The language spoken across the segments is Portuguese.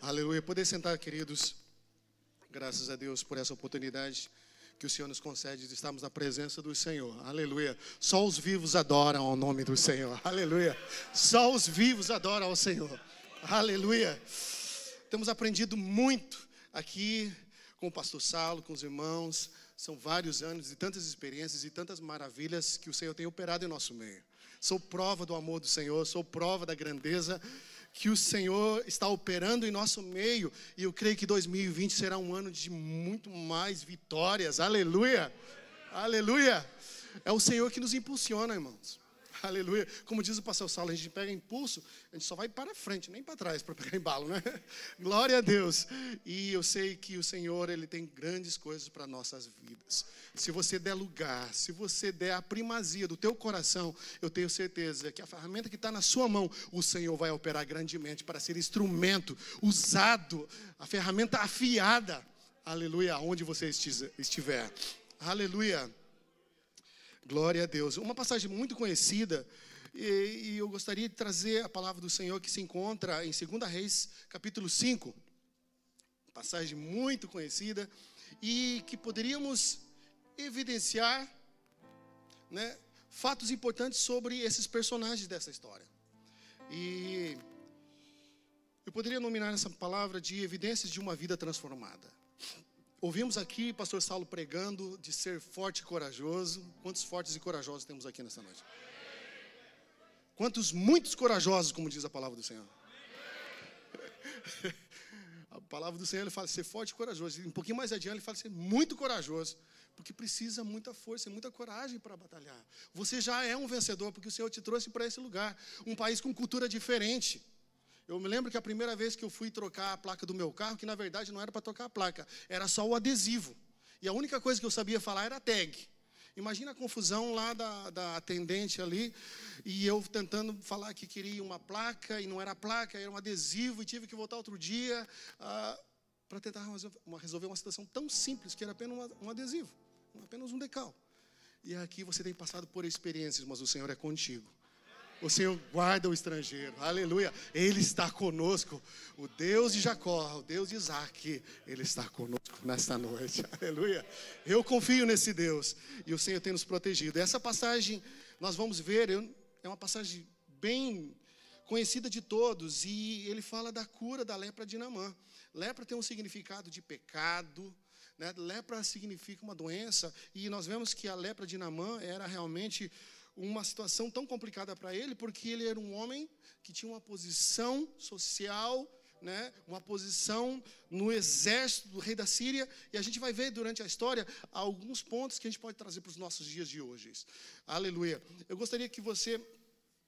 Aleluia. Poder sentar, queridos. Graças a Deus por essa oportunidade que o Senhor nos concede de estarmos na presença do Senhor. Aleluia. Só os vivos adoram ao nome do Senhor. Aleluia. Só os vivos adoram ao Senhor. Aleluia. Temos aprendido muito aqui com o pastor Saulo, com os irmãos. São vários anos e tantas experiências e tantas maravilhas que o Senhor tem operado em nosso meio. Sou prova do amor do Senhor, sou prova da grandeza que o Senhor está operando em nosso meio. E eu creio que 2020 será um ano de muito mais vitórias. Aleluia! Aleluia! É o Senhor que nos impulsiona, irmãos. Aleluia. Como diz o pastor Saulo, a gente pega impulso, a gente só vai para frente, nem para trás para pegar embalo, né? Glória a Deus. E eu sei que o Senhor, ele tem grandes coisas para nossas vidas. Se você der lugar, se você der a primazia do teu coração, eu tenho certeza que a ferramenta que está na sua mão, o Senhor vai operar grandemente para ser instrumento usado, a ferramenta afiada. Aleluia, aonde você estiver. Aleluia. Glória a Deus. Uma passagem muito conhecida, e, e, eu gostaria de trazer a palavra do Senhor que se encontra em 2 Reis, capítulo 5. Passagem muito conhecida e que poderíamos evidenciar né, fatos importantes sobre esses personagens dessa história. E eu poderia nominar essa palavra de evidências de uma vida transformada. Ouvimos aqui pastor Saulo pregando de ser forte e corajoso. Quantos fortes e corajosos temos aqui nessa noite? Quantos muitos corajosos, como diz a palavra do Senhor? A palavra do Senhor ele fala ser forte e corajoso. Um pouquinho mais adiante ele fala ser muito corajoso, porque precisa muita força e muita coragem para batalhar. Você já é um vencedor porque o Senhor te trouxe para esse lugar, um país com cultura diferente. Eu me lembro que a primeira vez que eu fui trocar a placa do meu carro, que na verdade não era para trocar a placa, era só o adesivo. E a única coisa que eu sabia falar era tag. Imagina a confusão lá da, da atendente ali, e eu tentando falar que queria uma placa, e não era placa, era um adesivo, e tive que voltar outro dia ah, para tentar resolver uma situação tão simples, que era apenas um adesivo, apenas um decal. E aqui você tem passado por experiências, mas o Senhor é contigo. O Senhor guarda o estrangeiro. Aleluia. Ele está conosco. O Deus de Jacó, o Deus de Isaac, Ele está conosco nesta noite. Aleluia. Eu confio nesse Deus. E o Senhor tem nos protegido. Essa passagem, nós vamos ver, é uma passagem bem conhecida de todos. E ele fala da cura da lepra de Namã. Lepra tem um significado de pecado. Né? Lepra significa uma doença. E nós vemos que a lepra de Namã era realmente uma situação tão complicada para ele, porque ele era um homem que tinha uma posição social, né, uma posição no exército do rei da Síria, e a gente vai ver durante a história alguns pontos que a gente pode trazer para os nossos dias de hoje. Aleluia. Eu gostaria que você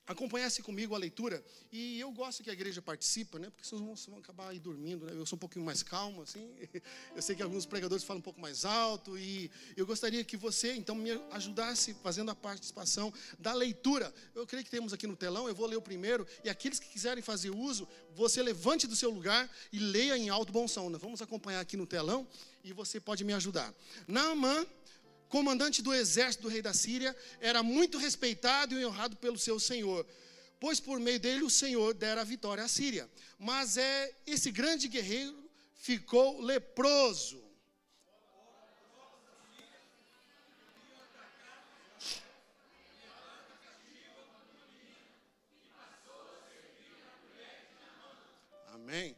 acompanhasse comigo a leitura. E eu gosto que a igreja participe, né? Porque vocês vão, acabar aí dormindo, né? Eu sou um pouquinho mais calmo, assim. Eu sei que alguns pregadores falam um pouco mais alto. E eu gostaria que você, então, me ajudasse fazendo a participação da leitura. Eu creio que temos aqui no telão, eu vou ler o primeiro. E aqueles que quiserem fazer uso, você levante do seu lugar e leia em alto bom som. Nós vamos acompanhar aqui no telão e você pode me ajudar. Naamã comandante do exército do rei da Síria, era muito respeitado e honrado pelo seu senhor, pois por meio dele o Senhor dera a vitória à Síria. Mas é esse grande guerreiro ficou leproso. Amém.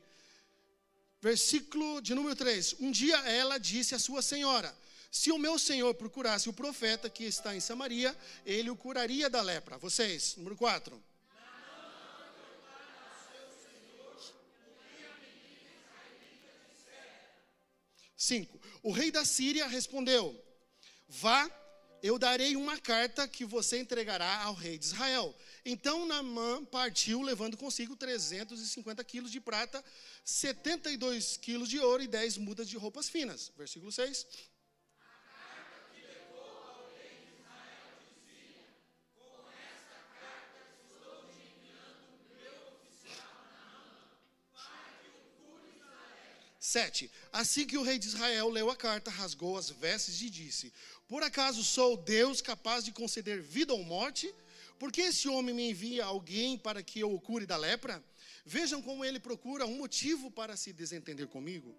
Versículo de número 3. Um dia ela disse à sua senhora: se o meu senhor procurasse o profeta que está em Samaria, ele o curaria da lepra. Vocês, número 4. Cinco. O rei da Síria respondeu: Vá, eu darei uma carta que você entregará ao rei de Israel. Então Naamã partiu, levando consigo 350 quilos de prata, 72 quilos de ouro e 10 mudas de roupas finas. Versículo 6. 7. Assim que o rei de Israel leu a carta, rasgou as vestes e disse: Por acaso sou Deus capaz de conceder vida ou morte? Por que esse homem me envia alguém para que eu o cure da lepra? Vejam como ele procura um motivo para se desentender comigo.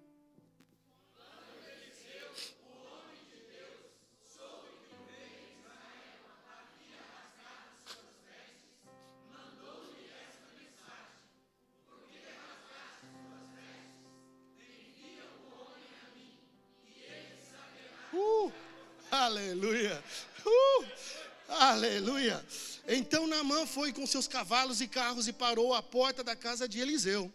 Aleluia. Então Naamã foi com seus cavalos e carros e parou à porta da casa de Eliseu.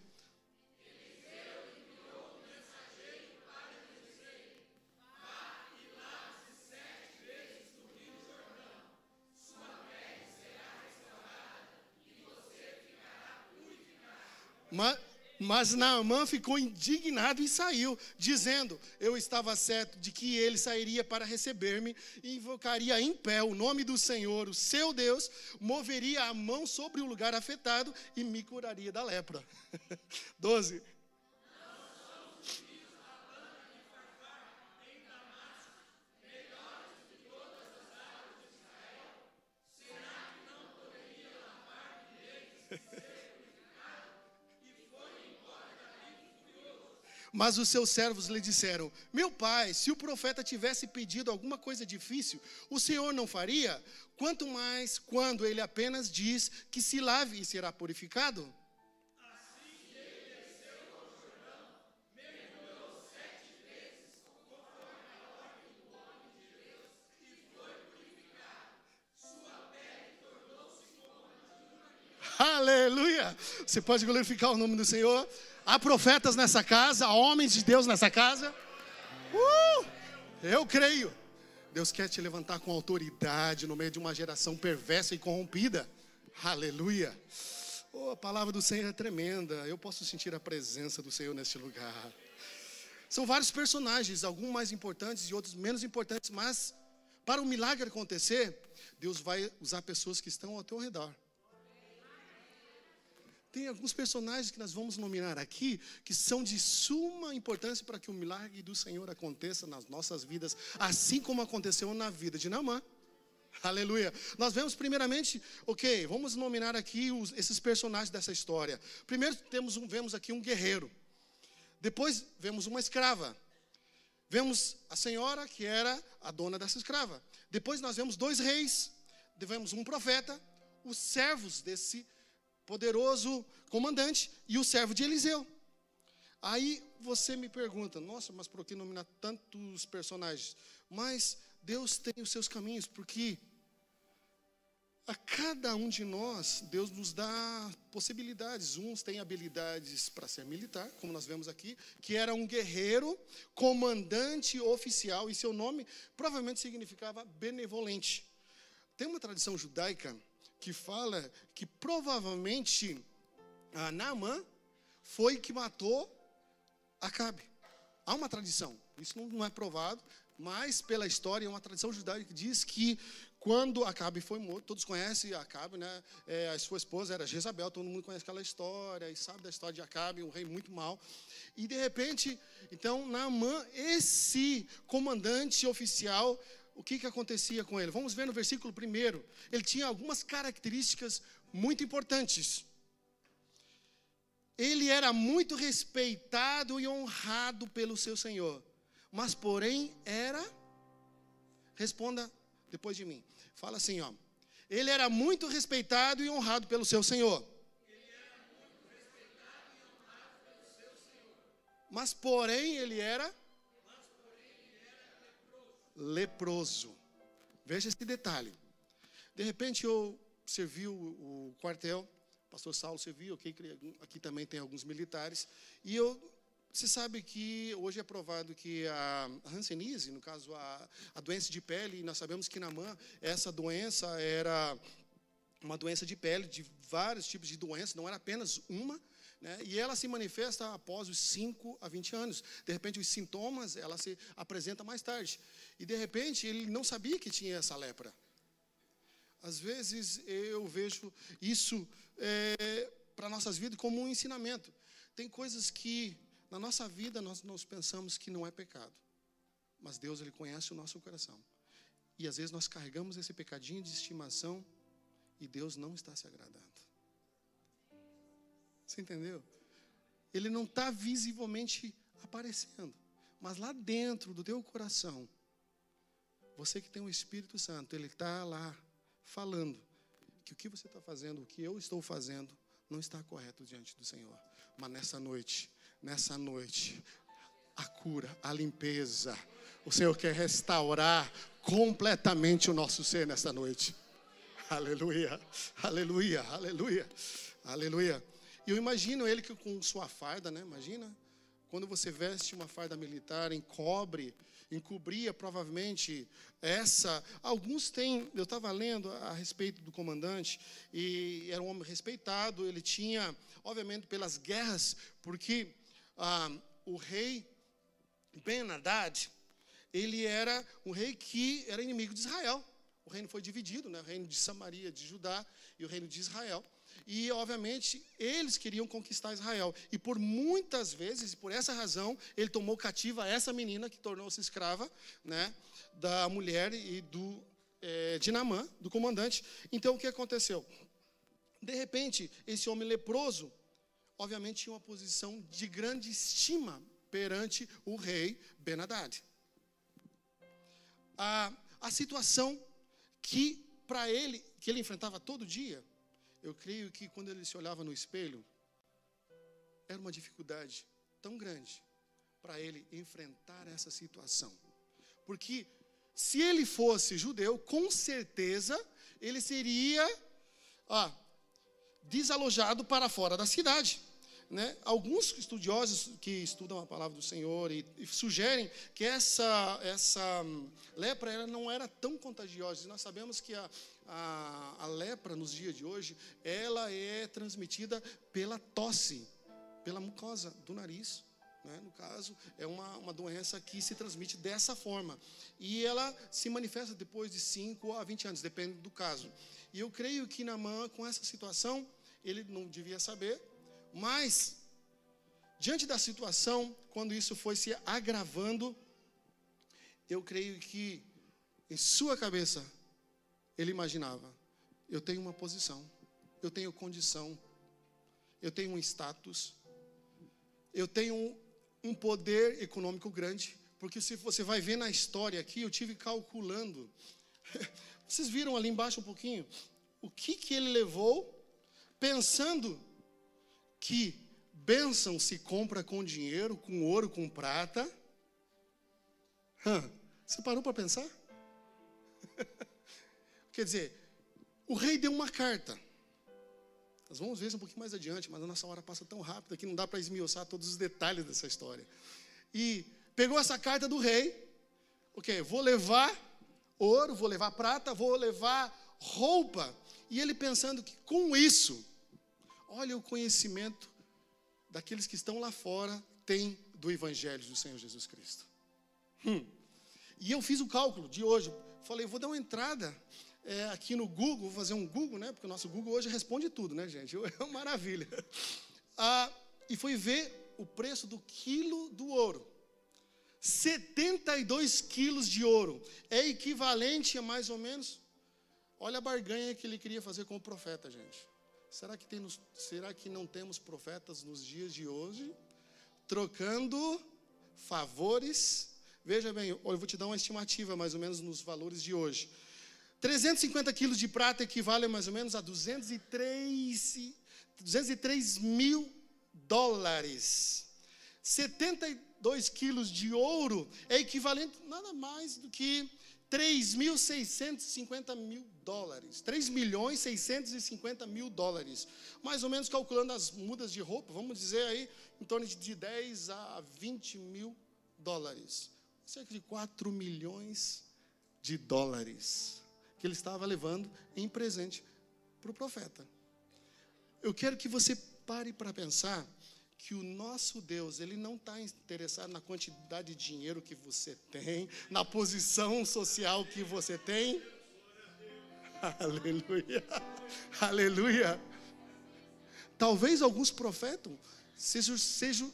Mas, Naamã ficou indignado e saiu, dizendo: Eu estava certo de que ele sairia para receber-me e invocaria em pé o nome do Senhor, o seu Deus, moveria a mão sobre o lugar afetado e me curaria da lepra. 12. Mas os seus servos lhe disseram: Meu pai, se o profeta tivesse pedido alguma coisa difícil, o Senhor não faria? Quanto mais quando ele apenas diz que se lave e será purificado? Aleluia! Você pode glorificar o nome do Senhor? Há profetas nessa casa, há homens de Deus nessa casa. Uh, eu creio. Deus quer te levantar com autoridade no meio de uma geração perversa e corrompida. Aleluia. Oh, a palavra do Senhor é tremenda. Eu posso sentir a presença do Senhor neste lugar. São vários personagens, alguns mais importantes e outros menos importantes, mas para o milagre acontecer, Deus vai usar pessoas que estão ao teu redor tem alguns personagens que nós vamos nominar aqui que são de suma importância para que o milagre do Senhor aconteça nas nossas vidas, assim como aconteceu na vida de Naamã. Aleluia. Nós vemos primeiramente, ok, vamos nominar aqui os, esses personagens dessa história. Primeiro temos um, vemos aqui um guerreiro. Depois vemos uma escrava. Vemos a senhora que era a dona dessa escrava. Depois nós vemos dois reis. Vemos um profeta, os servos desse poderoso comandante e o servo de Eliseu. Aí você me pergunta, nossa, mas por que nominar tantos personagens? Mas Deus tem os seus caminhos, porque a cada um de nós, Deus nos dá possibilidades. Uns têm habilidades para ser militar, como nós vemos aqui, que era um guerreiro, comandante oficial, e seu nome provavelmente significava benevolente. Tem uma tradição judaica que fala que provavelmente a Naamã foi que matou Acabe. Há uma tradição, isso não é provado, mas pela história é uma tradição judaica que diz que quando Acabe foi morto, todos conhecem Acabe, né? É, a sua esposa era Jezabel, todo mundo conhece aquela história e sabe da história de Acabe, um rei muito mau. E de repente, então Naamã, esse comandante oficial, o que, que acontecia com ele? Vamos ver no versículo primeiro. Ele tinha algumas características muito importantes. Ele era muito respeitado e honrado pelo seu Senhor, mas porém era Responda depois de mim. Fala assim, ó. Ele era muito respeitado e honrado pelo seu Senhor. Mas porém ele era leproso. Veja esse detalhe. De repente eu servi o, quartel, o pastor Saulo serviu, okay, aqui também tem alguns militares, e eu você sabe que hoje é provado que a Hanseníase, no caso a, a doença de pele, nós sabemos que na mão essa doença era uma doença de pele, de vários tipos de doenças, não era apenas uma, né? E ela se manifesta após os 5 a 20 anos. De repente, os sintomas, ela se apresenta mais tarde. E, de repente, ele não sabia que tinha essa lepra. Às vezes, eu vejo isso é, para nossas vidas como um ensinamento. Tem coisas que, na nossa vida, nós, nós pensamos que não é pecado. Mas Deus, Ele conhece o nosso coração. E, às vezes, nós carregamos esse pecadinho de estimação e Deus não está se agradando. Você entendeu? Ele não está visivelmente aparecendo. Mas lá dentro do teu coração, você que tem o Espírito Santo, ele está lá falando que o que você está fazendo, o que eu estou fazendo, não está correto diante do Senhor. Mas nessa noite, nessa noite, a cura, a limpeza, o Senhor quer restaurar completamente o nosso ser nessa noite. Aleluia, aleluia, aleluia, aleluia. E eu imagino ele que com sua farda, né? Imagina quando você veste uma farda militar, encobre, encobria provavelmente essa. Alguns têm, eu estava lendo a respeito do comandante, e era um homem respeitado, ele tinha, obviamente, pelas guerras, porque ah, o rei Ben Haddad, ele era um rei que era inimigo de Israel. O reino foi dividido, né? o reino de Samaria, de Judá, e o reino de Israel. E, obviamente, eles queriam conquistar Israel. E por muitas vezes, por essa razão, ele tomou cativa essa menina que tornou-se escrava né, da mulher e do é, do comandante. Então, o que aconteceu? De repente, esse homem leproso, obviamente, tinha uma posição de grande estima perante o rei Benadad. A, a situação que para ele, que ele enfrentava todo dia, eu creio que quando ele se olhava no espelho, era uma dificuldade tão grande para ele enfrentar essa situação. Porque se ele fosse judeu, com certeza ele seria desalojado para fora da cidade. Né? Alguns estudiosos que estudam a palavra do Senhor e, e sugerem que essa, essa hum, lepra não era tão contagiosa. Nós sabemos que a, a, a lepra nos dias de hoje ela é transmitida pela tosse, pela mucosa do nariz. Né? No caso, é uma, uma doença que se transmite dessa forma. E ela se manifesta depois de 5 a 20 anos, depende do caso. E eu creio que Namã, com essa situação, ele não devia saber, mas, diante da situação, quando isso foi se agravando, eu creio que em sua cabeça ele imaginava: eu tenho uma posição, eu tenho condição, eu tenho um status, eu tenho um, poder econômico grande, porque se você vai ver na história aqui, eu tive calculando. Vocês viram ali embaixo um pouquinho o que que ele levou pensando que bênção se compra com dinheiro, com ouro, com prata. Hã, você parou para pensar? Quer dizer, o rei deu uma carta. Nós vamos ver isso um pouquinho mais adiante, mas a nossa hora passa tão rápida que não dá para esmiuçar todos os detalhes dessa história. E pegou essa carta do rei, ok, vou levar ouro, vou levar prata, vou levar roupa. E ele pensando que com isso, Olha o conhecimento daqueles que estão lá fora têm do Evangelho do Senhor Jesus Cristo. Hum. E eu fiz o cálculo de hoje. Falei, vou dar uma entrada é, aqui no Google, vou fazer um Google, né? Porque o nosso Google hoje responde tudo, né, gente? É uma maravilha. Ah, e fui ver o preço do quilo do ouro. 72 quilos de ouro. É equivalente a mais ou menos. Olha a barganha que ele queria fazer com o profeta, gente. Será que, tem, será que não temos profetas nos dias de hoje trocando favores? Veja bem, eu vou te dar uma estimativa mais ou menos nos valores de hoje. 350 quilos de prata equivale mais ou menos a 203, 203 mil dólares. 72 quilos de ouro é equivalente nada mais do que 3.650 mil dólares. 3 milhões 650 mil dólares. Mais ou menos calculando as mudas de roupa, vamos dizer aí, em torno de 10 a 20 mil dólares. Cerca de 4 milhões de dólares que ele estava levando em presente para o profeta. Eu quero que você pare para pensar que o nosso Deus, ele não está interessado na quantidade de dinheiro que você tem, na posição social que você tem. Aleluia, aleluia. Talvez alguns profetas se,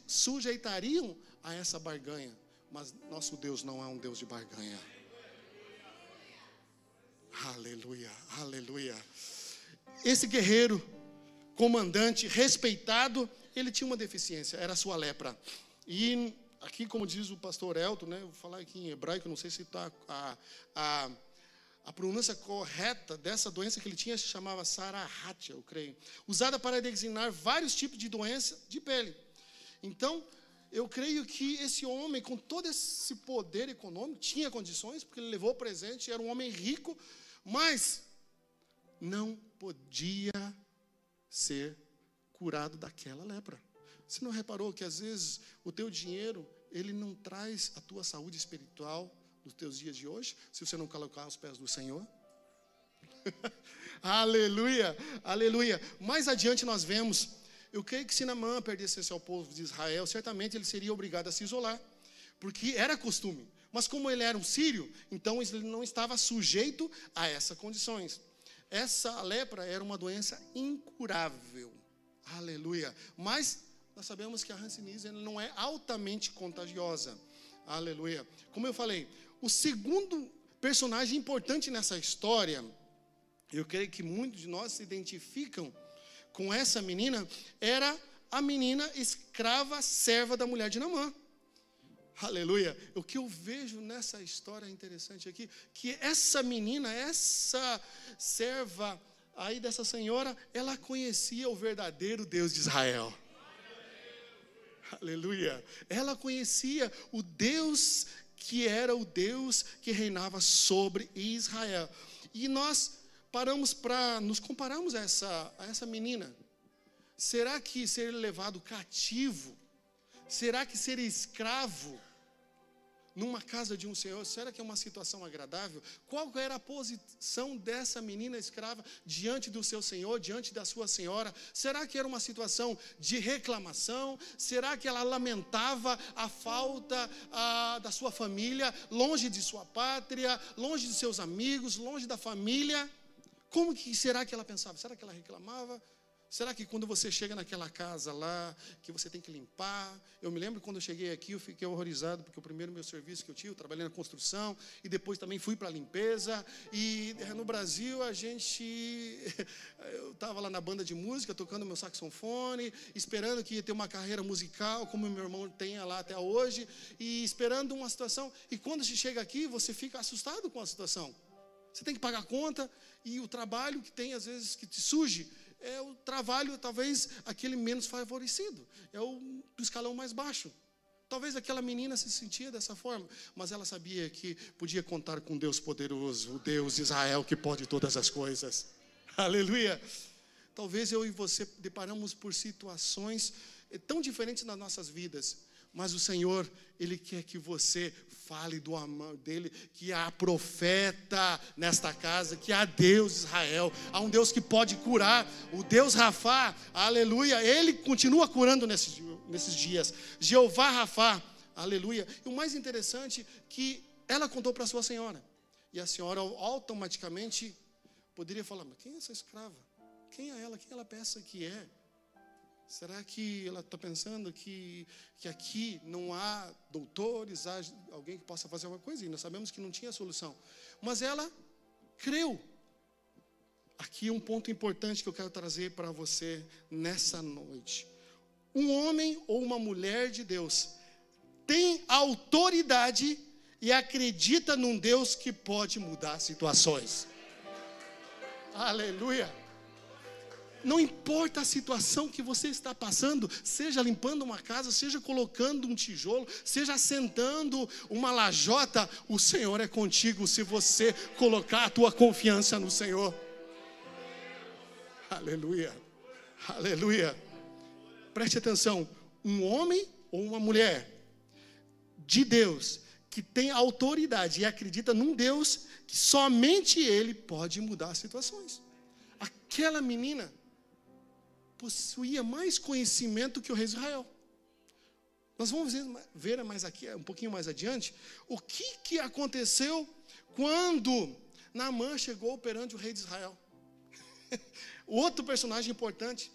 sujeitariam a essa barganha, mas nosso Deus não é um Deus de barganha. Aleluia, aleluia. Esse guerreiro comandante, respeitado, ele tinha uma deficiência, era a sua lepra. E aqui, como diz o pastor Elton, né, vou falar aqui em hebraico, não sei se está a, a, a pronúncia correta dessa doença que ele tinha se chamava Sarahatia, eu creio, usada para designar vários tipos de doença de pele. Então, eu creio que esse homem, com todo esse poder econômico, tinha condições, porque ele levou presente, era um homem rico, mas não podia ser curado daquela lepra. Você não reparou que às vezes o teu dinheiro, ele não traz a tua saúde espiritual nos teus dias de hoje, se você não colocar os pés do Senhor? aleluia, aleluia. Mais adiante nós vemos, eu creio que se Namã perdesse ao povo de Israel, certamente ele seria obrigado a se isolar, porque era costume. Mas como ele era um sírio, então ele não estava sujeito a essas condições. Essa lepra era uma doença incurável. Aleluia. Mas nós sabemos que a hanseníase não é altamente contagiosa. Aleluia. Como eu falei, o segundo personagem importante nessa história, eu creio que muitos de nós se identificam com essa menina, era a menina escrava serva da mulher de Namã. Aleluia. O que eu vejo nessa história interessante aqui, que essa menina, essa serva aí dessa senhora, ela conhecia o verdadeiro Deus de Israel. Aleluia. Ela conhecia o Deus que era o Deus que reinava sobre Israel. E nós paramos para nos compararmos a essa, a essa menina. Será que ser levado cativo Será que ser escravo numa casa de um senhor, será que é uma situação agradável? Qual era a posição dessa menina escrava diante do seu senhor, diante da sua senhora? Será que era uma situação de reclamação? Será que ela lamentava a falta a, da sua família, longe de sua pátria, longe de seus amigos, longe da família? Como que será que ela pensava? Será que ela reclamava? Será que quando você chega naquela casa lá, que você tem que limpar? Eu me lembro quando eu cheguei aqui, eu fiquei horrorizado, porque o primeiro meu serviço que eu tive, eu trabalhei na construção, e depois também fui para a limpeza. E eh, no Brasil, a gente. Eu estava lá na banda de música, tocando meu saxofone, esperando que ia ter uma carreira musical, como meu irmão tem lá até hoje, e esperando uma situação. E quando você chega aqui, você fica assustado com a situação. Você tem que pagar conta, e o trabalho que tem, às vezes, que te surge é o trabalho, talvez, aquele menos favorecido, é o do escalão mais baixo. Talvez aquela menina se sentia dessa forma, mas ela sabia que podia contar com Deus poderoso, o Deus de Israel que pode todas as coisas. Aleluia! Talvez eu e você deparamos por situações eh, tão diferentes nas nossas vidas, mas o Senhor, Ele quer que você fale do amor dele, que há profeta nesta casa, que há Deus Israel, há um Deus que pode curar, o Deus Rafá, aleluia, Ele continua curando nesses, nesses dias. Jeová Rafá, aleluia. E o mais interessante que ela contou para sua senhora, e a senhora automaticamente poderia falar: mas quem é essa escrava? Quem é ela? Quem ela pensa que é? Será que ela está pensando que, que aqui não há doutores, há alguém que possa fazer alguma coisa? E nós sabemos que não tinha solução. Mas ela creu. Aqui um ponto importante que eu quero trazer para você nessa noite. Um homem ou uma mulher de Deus tem autoridade e acredita num Deus que pode mudar situações. Aleluia. Não importa a situação que você está passando, seja limpando uma casa, seja colocando um tijolo, seja assentando uma lajota, o Senhor é contigo se você colocar a tua confiança no Senhor. Aleluia. Aleluia. Preste atenção, um homem ou uma mulher de Deus que tem autoridade e acredita num Deus que somente ele pode mudar situações. Aquela menina possuía mais conhecimento que o rei de Israel. Nós vamos ver mais aqui, um pouquinho mais adiante, o que, que aconteceu quando Naamã chegou perante o rei de Israel. outro personagem importante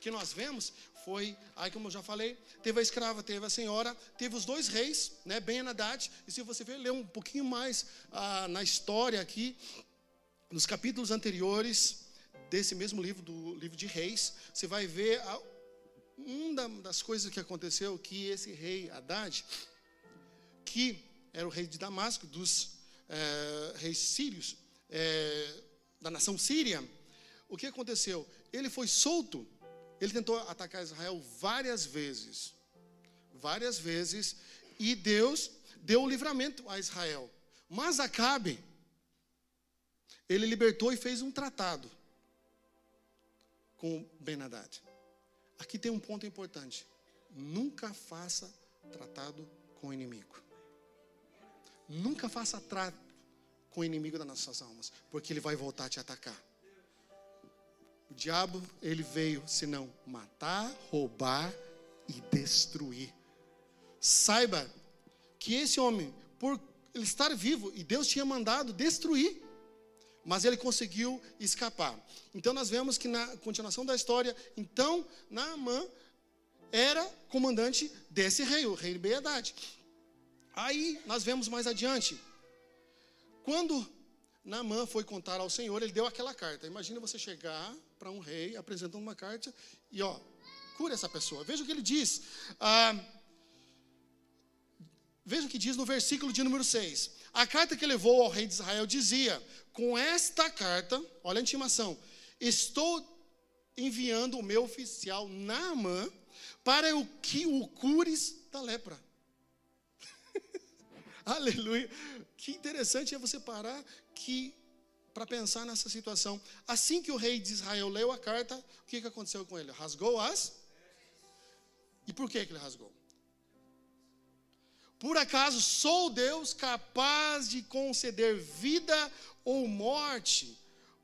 que nós vemos foi, aí como eu já falei, teve a escrava, teve a senhora, teve os dois reis, né, Ben Haddad, e se você ver, ler um pouquinho mais ah, na história aqui, nos capítulos anteriores, desse mesmo livro, do livro de Reis, você vai ver uma das coisas que aconteceu que esse rei Haddad, que era o rei de Damasco, dos é, reis sírios, é, da nação síria, o que aconteceu? Ele foi solto, ele tentou atacar Israel várias vezes, várias vezes, e Deus deu o livramento a Israel. Mas Acabe, ele libertou e fez um tratado com Ben-Hadad. Aqui tem um ponto importante. Nunca faça tratado com o inimigo. Nunca faça trato com o inimigo das nossas almas, porque ele vai voltar a te atacar. O diabo, ele veio senão matar, roubar e destruir. Saiba que esse homem, por ele estar vivo, e Deus tinha mandado destruir, mas ele conseguiu escapar. Então nós vemos que na continuação da história, então Naamã era comandante desse rei, o rei Beedade. Aí nós vemos mais adiante, quando Naamã foi contar ao Senhor, ele deu aquela carta. Imagina você chegar para um rei apresentando uma carta e ó, cura essa pessoa. Veja o que ele diz. Ah, veja o que diz no versículo de número 6. A carta que levou ao rei de Israel dizia: Com esta carta, olha a intimação, estou enviando o meu oficial Naamã para o que o cures da lepra. Aleluia. Que interessante é você parar que para pensar nessa situação. Assim que o rei de Israel leu a carta, o que, que aconteceu com ele? Rasgou as? E por que, que ele rasgou? Por acaso sou Deus capaz de conceder vida ou morte?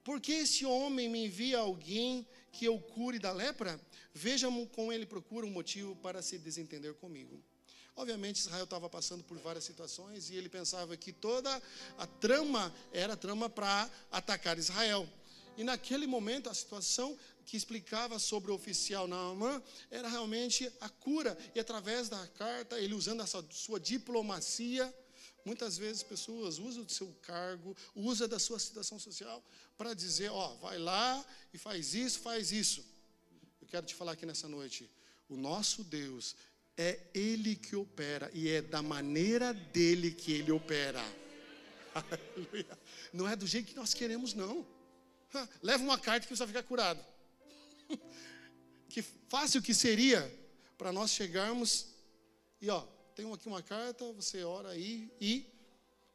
Porque esse homem me envia alguém que eu cure da lepra? Vejam como ele procura um motivo para se desentender comigo. Obviamente, Israel estava passando por várias situações e ele pensava que toda a trama era trama para atacar Israel. E naquele momento, a situação que explicava sobre o oficial Naamã era realmente a cura. E através da carta, ele usando essa sua diplomacia, muitas vezes pessoas usam do seu cargo, usa da sua situação social para dizer, ó, vai lá e faz isso, faz isso. Eu quero te falar aqui nessa noite, o nosso Deus é Ele que opera e é da maneira dele que Ele opera. Não é do jeito que nós queremos, não. Leva uma carta que você vai ficar curado. Que fácil que seria para nós chegarmos e ó, tenho aqui uma carta, você ora aí e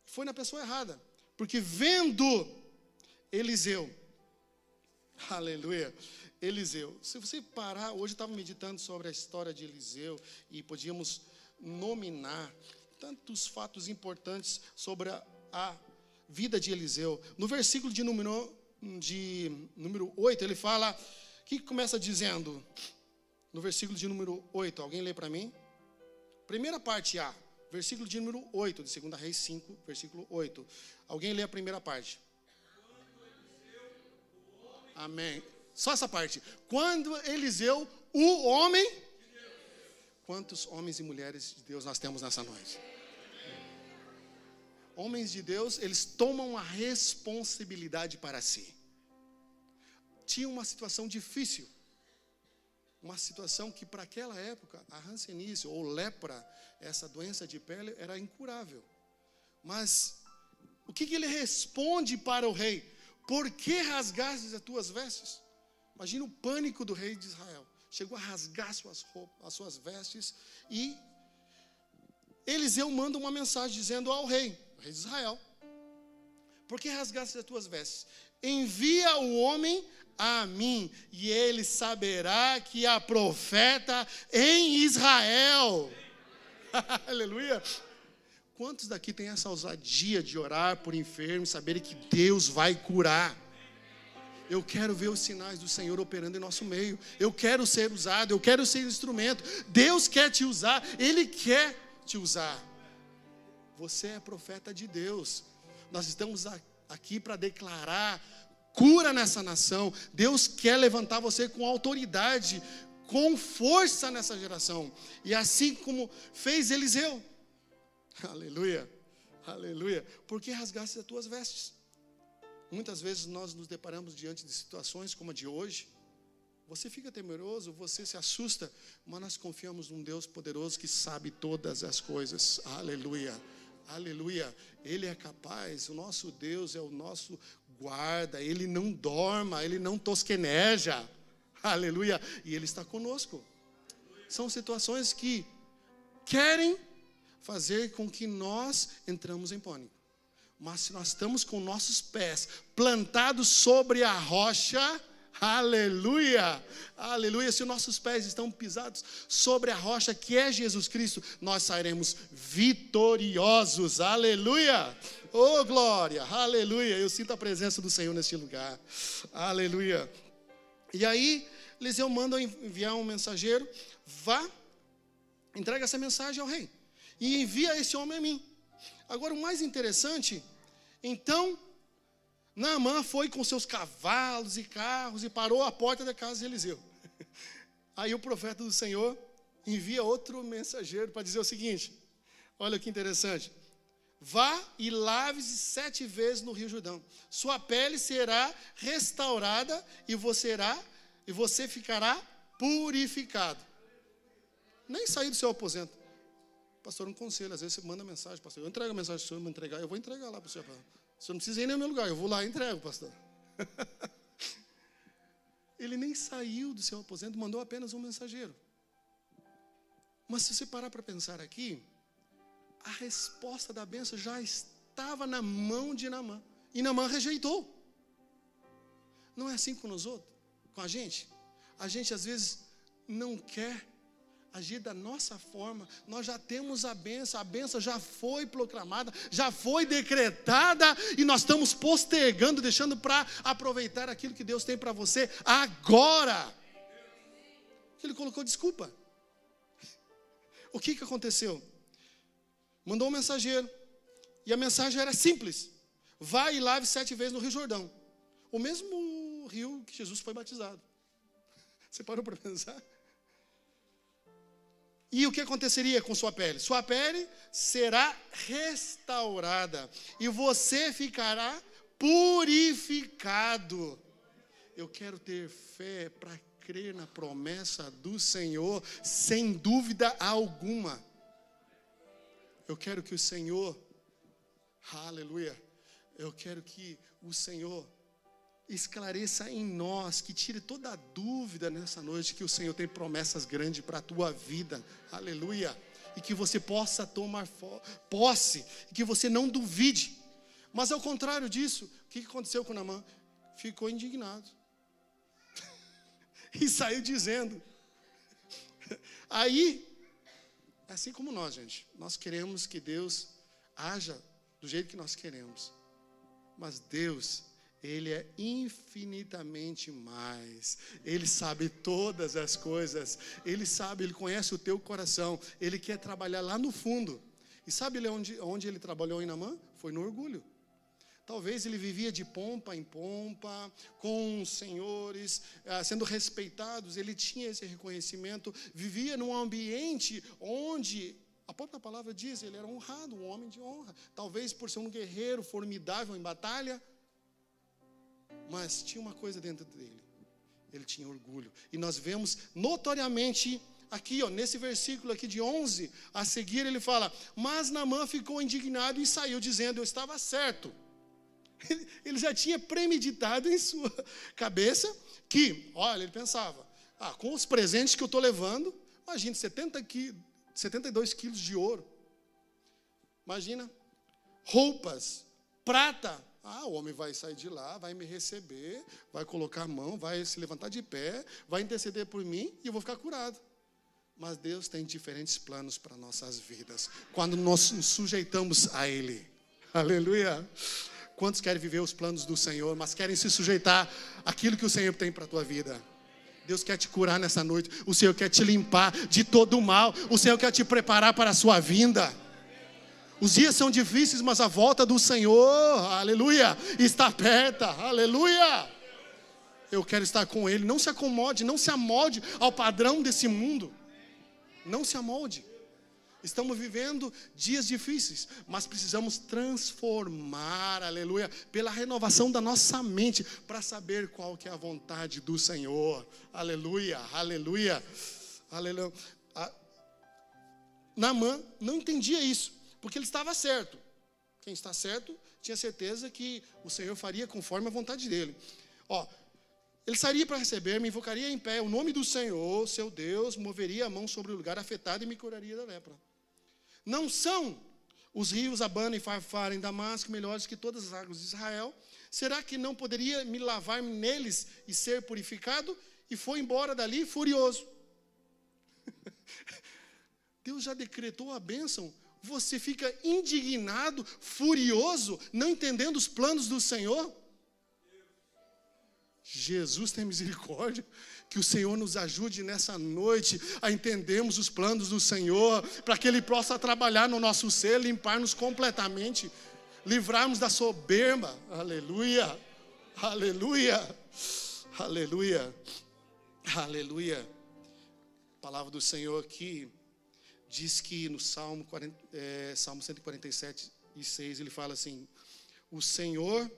foi na pessoa errada, porque vendo Eliseu, aleluia, Eliseu. Se você parar, hoje eu estava meditando sobre a história de Eliseu e podíamos nominar tantos fatos importantes sobre a, a vida de Eliseu. No versículo de número, de número 8, ele fala, o que começa dizendo? No versículo de número 8, alguém lê para mim? Primeira parte A, versículo de número 8, de 2 Reis 5, versículo 8. Alguém lê a primeira parte? Amém. Só essa parte. Quando Eliseu, o homem. Quantos homens e mulheres de Deus nós temos nessa noite? Homens de Deus, eles tomam a responsabilidade para si. Tinha uma situação difícil. Uma situação que, para aquela época, a hanseníase ou lepra, essa doença de pele, era incurável. Mas, o que, que ele responde para o rei? Por que rasgastes as tuas vestes? Imagina o pânico do rei de Israel. Chegou a rasgar suas roupas, as suas vestes e Eliseu manda uma mensagem dizendo ao rei, rei de Israel: Por que rasgaste as tuas vestes? Envia o homem a mim, e ele saberá que há profeta em Israel. Aleluia. Quantos daqui têm essa ousadia de orar por enfermos, saberem que Deus vai curar? Eu quero ver os sinais do Senhor operando em nosso meio. Eu quero ser usado, eu quero ser instrumento. Deus quer te usar, Ele quer te usar. Você é profeta de Deus. Nós estamos aqui para declarar cura nessa nação. Deus quer levantar você com autoridade, com força nessa geração. E assim como fez Eliseu. Aleluia. Aleluia. Por que rasgaste as tuas vestes? Muitas vezes nós nos deparamos diante de situações como a de hoje. Você fica temeroso, você se assusta, mas nós confiamos num Deus poderoso que sabe todas as coisas. Aleluia. Aleluia. Ele é capaz, o nosso Deus é o nosso guarda, ele não dorma, ele não tosqueneja. Aleluia. E ele está conosco. São situações que querem fazer com que nós entramos em pânico. Mas se nós estamos com nossos pés plantados sobre a rocha, aleluia, aleluia, se nossos pés estão pisados sobre a rocha que é Jesus Cristo, nós sairemos vitoriosos, aleluia, oh glória, aleluia, eu sinto a presença do Senhor neste lugar, aleluia. E aí, Eliseu manda enviar um mensageiro, vá, entrega essa mensagem ao rei, e envia esse homem a mim. Agora, o mais interessante então, Naamã foi com seus cavalos e carros e parou à porta da casa de Eliseu. Aí o profeta do Senhor envia outro mensageiro para dizer o seguinte: olha que interessante. Vá e lave-se sete vezes no Rio Jordão. Sua pele será restaurada e você, será, e você ficará purificado. Nem sair do seu aposento. Pastor, um conselho. Às vezes você manda mensagem, pastor. Eu entrego a mensagem para o senhor, me entregar. Eu vou entregar lá para o senhor. O senhor não precisa ir no meu lugar. Eu vou lá e entrego, pastor. Ele nem saiu do seu aposento, mandou apenas um mensageiro. Mas se você parar para pensar aqui, a resposta da benção já estava na mão de Namã. E Namã rejeitou. Não é assim com nós outros, com a gente? A gente às vezes não quer agir da nossa forma, nós já temos a benção, a benção já foi proclamada, já foi decretada e nós estamos postergando, deixando para aproveitar aquilo que Deus tem para você agora. Ele colocou desculpa. O que, que aconteceu? Mandou um mensageiro, e a mensagem era simples: vai e lave sete vezes no Rio Jordão, o mesmo rio que Jesus foi batizado. Você parou para pensar? E o que aconteceria com sua pele? Sua pele será restaurada e você ficará purificado. Eu quero ter fé para crer na promessa do Senhor, sem dúvida alguma. Eu quero que o Senhor, aleluia, eu quero que o Senhor esclareça em nós, que tire toda a dúvida nessa noite que o Senhor tem promessas grandes para a tua vida. Aleluia. E que você possa tomar posse, e que você não duvide. Mas ao contrário disso, o que aconteceu com Namã? Ficou indignado. e saiu dizendo. Aí, assim como nós, gente, nós queremos que Deus haja do jeito que nós queremos. Mas Deus ele é infinitamente mais. Ele sabe todas as coisas. Ele sabe, ele conhece o teu coração. Ele quer trabalhar lá no fundo. E sabe onde, onde ele trabalhou em Namã? Foi no orgulho. Talvez ele vivia de pompa em pompa, com senhores, ah, sendo respeitados, ele tinha esse reconhecimento, vivia num ambiente onde, a própria palavra diz, ele era honrado, um homem de honra. Talvez por ser um guerreiro formidável em batalha, mas tinha uma coisa dentro dele. Ele tinha orgulho. E nós vemos notoriamente aqui, ó, nesse versículo aqui de 11, a seguir ele fala: "Mas Naamã ficou indignado e saiu dizendo: Eu estava certo". Ele já tinha premeditado em sua cabeça que, olha, ele pensava: "Ah, com os presentes que eu estou levando, imagine 70 qui, 72 quilos de ouro. Imagina roupas, prata, ah, o homem vai sair de lá, vai me receber, vai colocar a mão, vai se levantar de pé, vai interceder por mim e eu vou ficar curado. Mas Deus tem diferentes planos para nossas vidas, quando nós nos sujeitamos a Ele. Aleluia. Quantos querem viver os planos do Senhor, mas querem se sujeitar àquilo que o Senhor tem para a tua vida? Deus quer te curar nessa noite, o Senhor quer te limpar de todo o mal, o Senhor quer te preparar para a sua vinda. Os dias são difíceis, mas a volta do Senhor, aleluia, está perto, aleluia. Eu quero estar com Ele. Não se acomode, não se amolde ao padrão desse mundo. Não se amolde. Estamos vivendo dias difíceis, mas precisamos transformar, aleluia, pela renovação da nossa mente, para saber qual que é a vontade do Senhor. Aleluia, aleluia, aleluia. Namã não entendia isso, porque ele estava certo. Quem está certo tinha certeza que o Senhor faria conforme a vontade dele. Ó, ele sairia para receber, me invocaria em pé o nome do Senhor, seu Deus, moveria a mão sobre o lugar afetado e me curaria da lepra. Não são os rios Abana e Farfar em Damasco melhores que todas as águas de Israel? Será que não poderia me lavar neles e ser purificado? E foi embora dali furioso. Deus já decretou a bênção. Você fica indignado, furioso, não entendendo os planos do Senhor? Jesus tem misericórdia. Que o Senhor nos ajude nessa noite a entendermos os planos do Senhor, para que Ele possa trabalhar no nosso ser, limpar-nos completamente, livrarmos da soberba. Aleluia, aleluia, aleluia, aleluia. A palavra do Senhor aqui diz que no Salmo, 40, é, Salmo 147 e 6 ele fala assim: O Senhor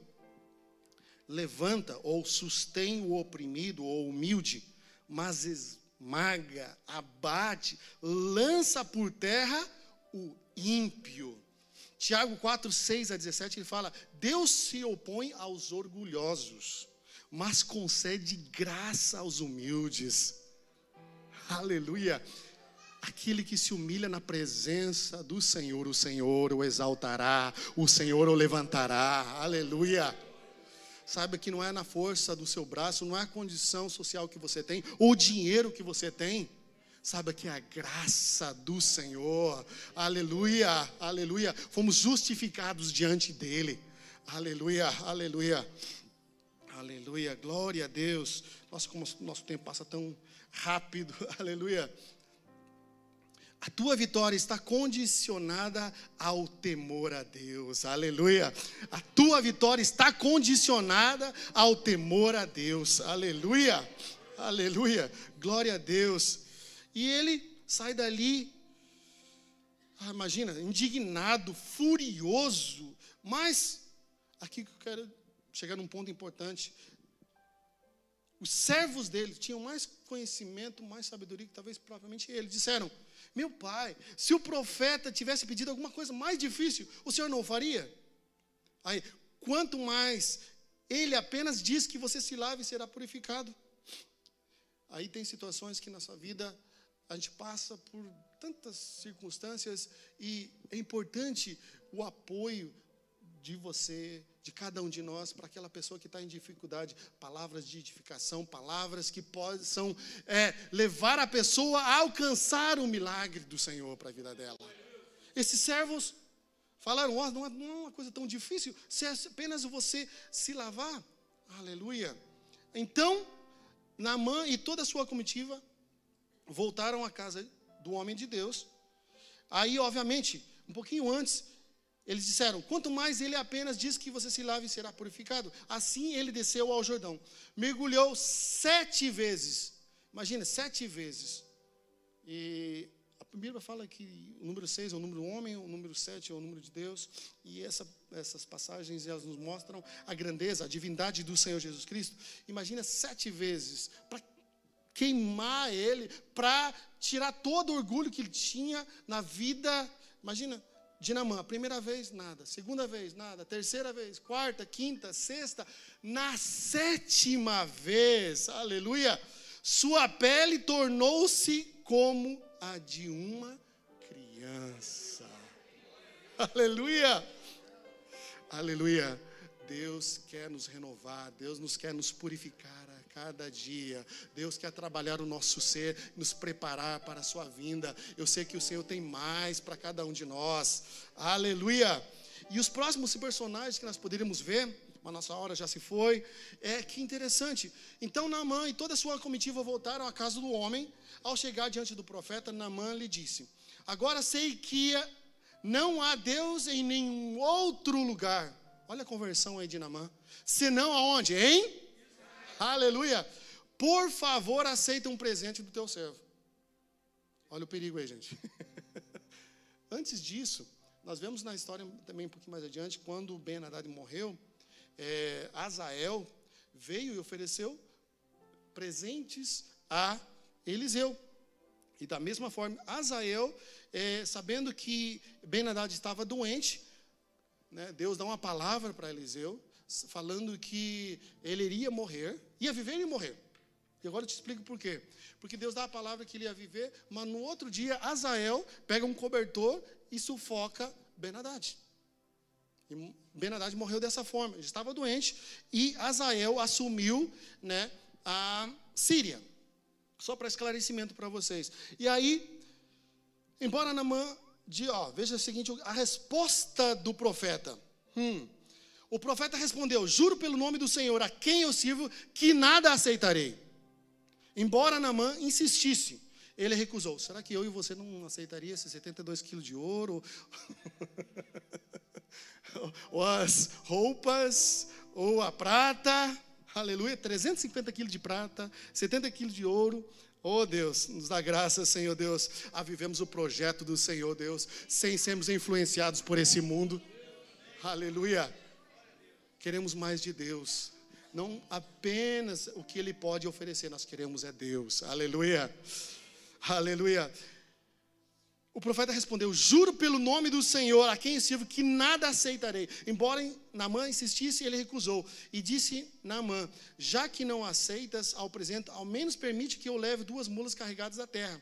levanta ou sustém o oprimido ou humilde, mas esmaga, abate, lança por terra o ímpio. Tiago 4, 6 a 17, ele fala: Deus se opõe aos orgulhosos, mas concede graça aos humildes. Aleluia. Aquele que se humilha na presença do Senhor, o Senhor o exaltará, o Senhor o levantará. Aleluia. Saiba que não é na força do seu braço, não é a condição social que você tem, ou o dinheiro que você tem. Saiba que é a graça do Senhor. Aleluia, aleluia. Fomos justificados diante dele. Aleluia, aleluia. Aleluia, glória a Deus. Nossa, como nosso tempo passa tão rápido. Aleluia. A tua vitória está condicionada ao temor a Deus. Aleluia. A tua vitória está condicionada ao temor a Deus. Aleluia. Aleluia. Glória a Deus. E ele sai dali, ah, imagina, indignado, furioso. Mas, aqui que eu quero chegar num ponto importante. Os servos dele tinham mais conhecimento, mais sabedoria que talvez provavelmente ele. Disseram: meu pai, se o profeta tivesse pedido alguma coisa mais difícil, o senhor não faria? Aí, quanto mais ele apenas diz que você se lave e será purificado. Aí tem situações que na sua vida a gente passa por tantas circunstâncias e é importante o apoio de você, de cada um de nós, para aquela pessoa que está em dificuldade. Palavras de edificação, palavras que possam é, levar a pessoa a alcançar o milagre do Senhor para a vida dela. Esses servos falaram: oh, não, é, não é uma coisa tão difícil, se é apenas você se lavar. Aleluia. Então, Naamã e toda a sua comitiva voltaram à casa do homem de Deus. Aí, obviamente, um pouquinho antes, eles disseram: quanto mais ele apenas diz que você se lave e será purificado. Assim ele desceu ao Jordão, mergulhou sete vezes. Imagina, sete vezes. E a Bíblia fala que o número seis é o número do homem, o número sete é o número de Deus. E essa, essas passagens elas nos mostram a grandeza, a divindade do Senhor Jesus Cristo. Imagina sete vezes para queimar ele, para tirar todo o orgulho que ele tinha na vida. Imagina Dinamã, primeira vez, nada. Segunda vez, nada. Terceira vez, quarta, quinta, sexta. Na sétima vez, aleluia, sua pele tornou-se como a de uma criança. Aleluia, aleluia. Deus quer nos renovar, Deus nos quer nos purificar cada dia. Deus quer trabalhar o nosso ser, nos preparar para a sua vinda. Eu sei que o Senhor tem mais para cada um de nós. Aleluia! E os próximos personagens que nós poderíamos ver, a nossa hora já se foi, é que interessante. Então Naamã e toda a sua comitiva voltaram à casa do homem. Ao chegar diante do profeta, Naamã lhe disse: Agora sei que não há Deus em nenhum outro lugar. Olha a conversão aí de Naamã. Senão aonde? Em Aleluia. Por favor, aceita um presente do teu servo. Olha o perigo aí, gente. antes disso, nós vemos na história também um pouquinho mais adiante, quando Ben Haddad morreu, é, Azael veio e ofereceu presentes a Eliseu. E da mesma forma, Azael, é, sabendo que Ben Haddad estava doente, né, Deus dá uma palavra para Eliseu, falando que ele iria morrer, ia viver e morrer. E agora eu te explico por quê. Porque Deus dá a palavra que ele ia viver, mas no outro dia, Azael pega um cobertor e sufoca Ben Haddad. E Ben Haddad morreu dessa forma. Ele estava doente e Azael assumiu né, a Síria. Só para esclarecimento para vocês. E aí, embora Namã de, ó, veja o seguinte, a resposta do profeta. Hum, o profeta respondeu: Juro pelo nome do Senhor, a quem eu sirvo, que nada aceitarei. Embora Namã insistisse, ele recusou. Será que eu e você não aceitaria esses 72 quilos de ouro? ou as roupas, ou a prata? Aleluia, 350 quilos de prata, 70 quilos de ouro. Oh Deus, nos dá graça, Senhor Deus, a vivemos o projeto do Senhor Deus, sem sermos influenciados por esse mundo. Aleluia. Queremos mais de Deus não apenas o que Ele pode oferecer, nós queremos é Deus. Aleluia. Aleluia. O profeta respondeu: Juro pelo nome do Senhor, a quem sirvo, que nada aceitarei. Embora Naamã insistisse, ele recusou. E disse Naamã: Já que não aceitas ao presente, ao menos permite que eu leve duas mulas carregadas da terra.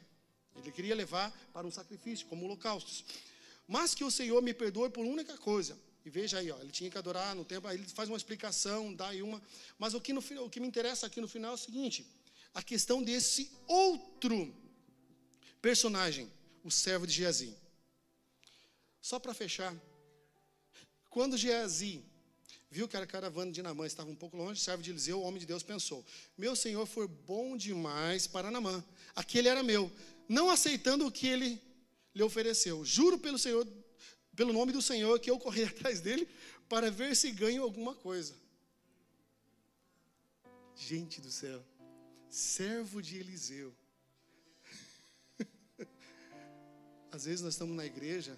Ele queria levar para um sacrifício, como holocaustos. Mas que o Senhor me perdoe por única coisa e veja aí, ó, ele tinha que adorar no templo, aí ele faz uma explicação, dá aí uma. Mas o que, no, o que me interessa aqui no final é o seguinte: a questão desse outro personagem, o servo de Geazi. Só para fechar, quando Geazi viu que a caravana de Namã estava um pouco longe, o servo de Eliseu, o homem de Deus, pensou: Meu senhor foi bom demais para Namã, aquele era meu, não aceitando o que ele lhe ofereceu. Juro pelo Senhor pelo nome do Senhor, que eu corri atrás dele para ver se ganho alguma coisa. Gente do céu, servo de Eliseu. Às vezes nós estamos na igreja,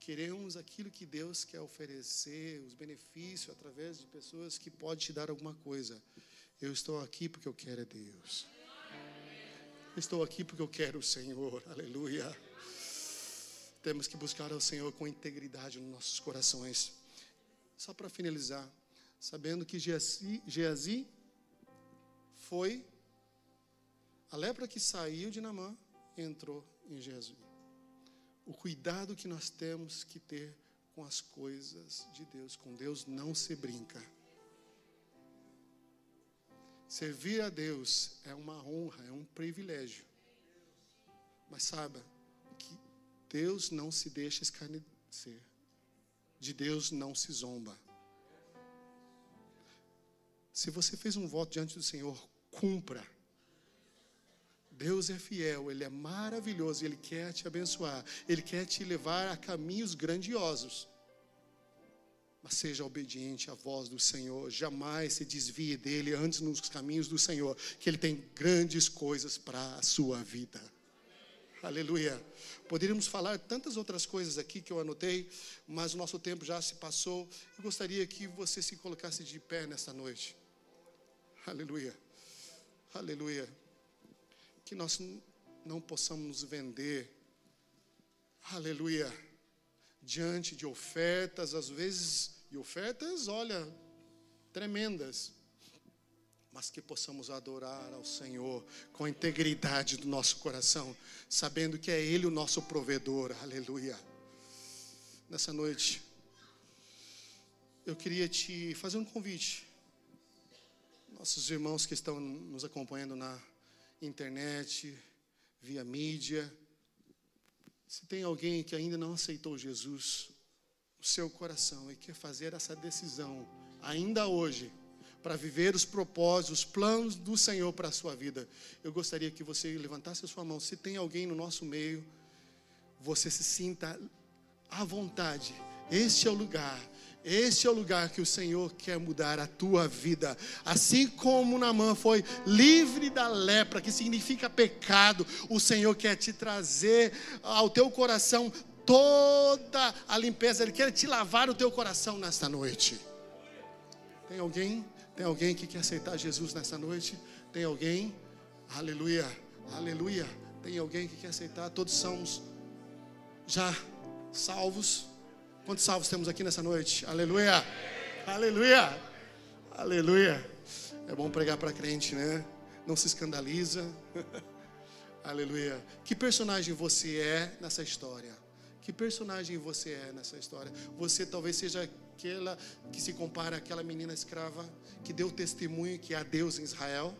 queremos aquilo que Deus quer oferecer, os benefícios através de pessoas que podem te dar alguma coisa. Eu estou aqui porque eu quero é Deus. estou aqui porque eu quero o Senhor. Aleluia. Temos que buscar ao Senhor com integridade nos nossos corações. Só para finalizar, sabendo que Geazi, foi a lepra que saiu de Namã entrou em Jesus. O cuidado que nós temos que ter com as coisas de Deus. Com Deus não se brinca. Servir a Deus é uma honra, é um privilégio. Mas saiba, Deus não se deixa escarnecer. De Deus não se zomba. Se você fez um voto diante do Senhor, cumpra. Deus é fiel, Ele é maravilhoso, Ele quer te abençoar, Ele quer te levar a caminhos grandiosos. Mas seja obediente à voz do Senhor, jamais se desvie dele antes nos caminhos do Senhor, que Ele tem grandes coisas para a sua vida. Aleluia. Poderíamos falar tantas outras coisas aqui que eu anotei, mas o nosso tempo já se passou. Eu gostaria que você se colocasse de pé nesta noite. Aleluia. Aleluia. Que nós não possamos vender. Aleluia. Diante de ofertas, às vezes, e ofertas, olha, tremendas mas que possamos adorar ao Senhor com a integridade do nosso coração, sabendo que é Ele o nosso provedor. Aleluia. Nessa noite, eu queria te fazer um convite. Nossos irmãos que estão nos acompanhando na internet, via mídia, se tem alguém que ainda não aceitou Jesus no seu coração e quer fazer essa decisão ainda hoje, para viver os propósitos, os planos do Senhor para a sua vida. Eu gostaria que você levantasse a sua mão. Se tem alguém no nosso meio, você se sinta à vontade. Este é o lugar. Este é o lugar que o Senhor quer mudar a tua vida. Assim como Namã foi livre da lepra, que significa pecado, o Senhor quer te trazer ao teu coração toda a limpeza, Ele quer te lavar o teu coração nesta noite. Tem alguém? Tem alguém que quer aceitar Jesus nesta noite? Tem alguém? Aleluia, aleluia. Tem alguém que quer aceitar? Todos somos já salvos. Quantos salvos temos aqui nessa noite? Aleluia, aleluia, aleluia. É bom pregar para crente, né? Não se escandaliza. aleluia. Que personagem você é nessa história? Que personagem você é nessa história? Você talvez seja aquela que se compara àquela menina escrava que deu testemunho que há Deus em Israel.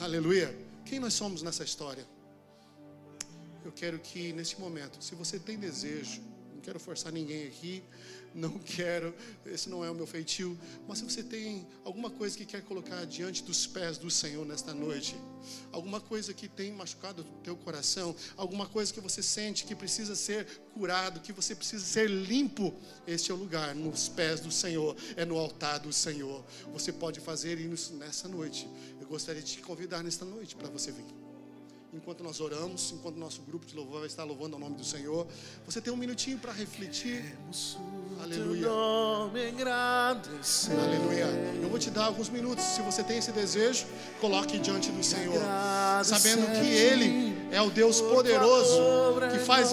Aleluia. Quem nós somos nessa história? Eu quero que nesse momento, se você tem desejo, quero forçar ninguém aqui, não quero, esse não é o meu feitio, mas se você tem alguma coisa que quer colocar diante dos pés do Senhor nesta noite, alguma coisa que tem machucado o teu coração, alguma coisa que você sente que precisa ser curado, que você precisa ser limpo, este é o lugar, nos pés do Senhor, é no altar do Senhor. Você pode fazer isso nessa noite. Eu gostaria de te convidar nesta noite para você vir enquanto nós oramos, enquanto nosso grupo de louvor vai estar louvando o nome do Senhor. Você tem um minutinho para refletir. Aleluia. Aleluia. Eu vou te dar alguns minutos. Se você tem esse desejo, coloque diante do Senhor, sabendo que Ele é o Deus poderoso que faz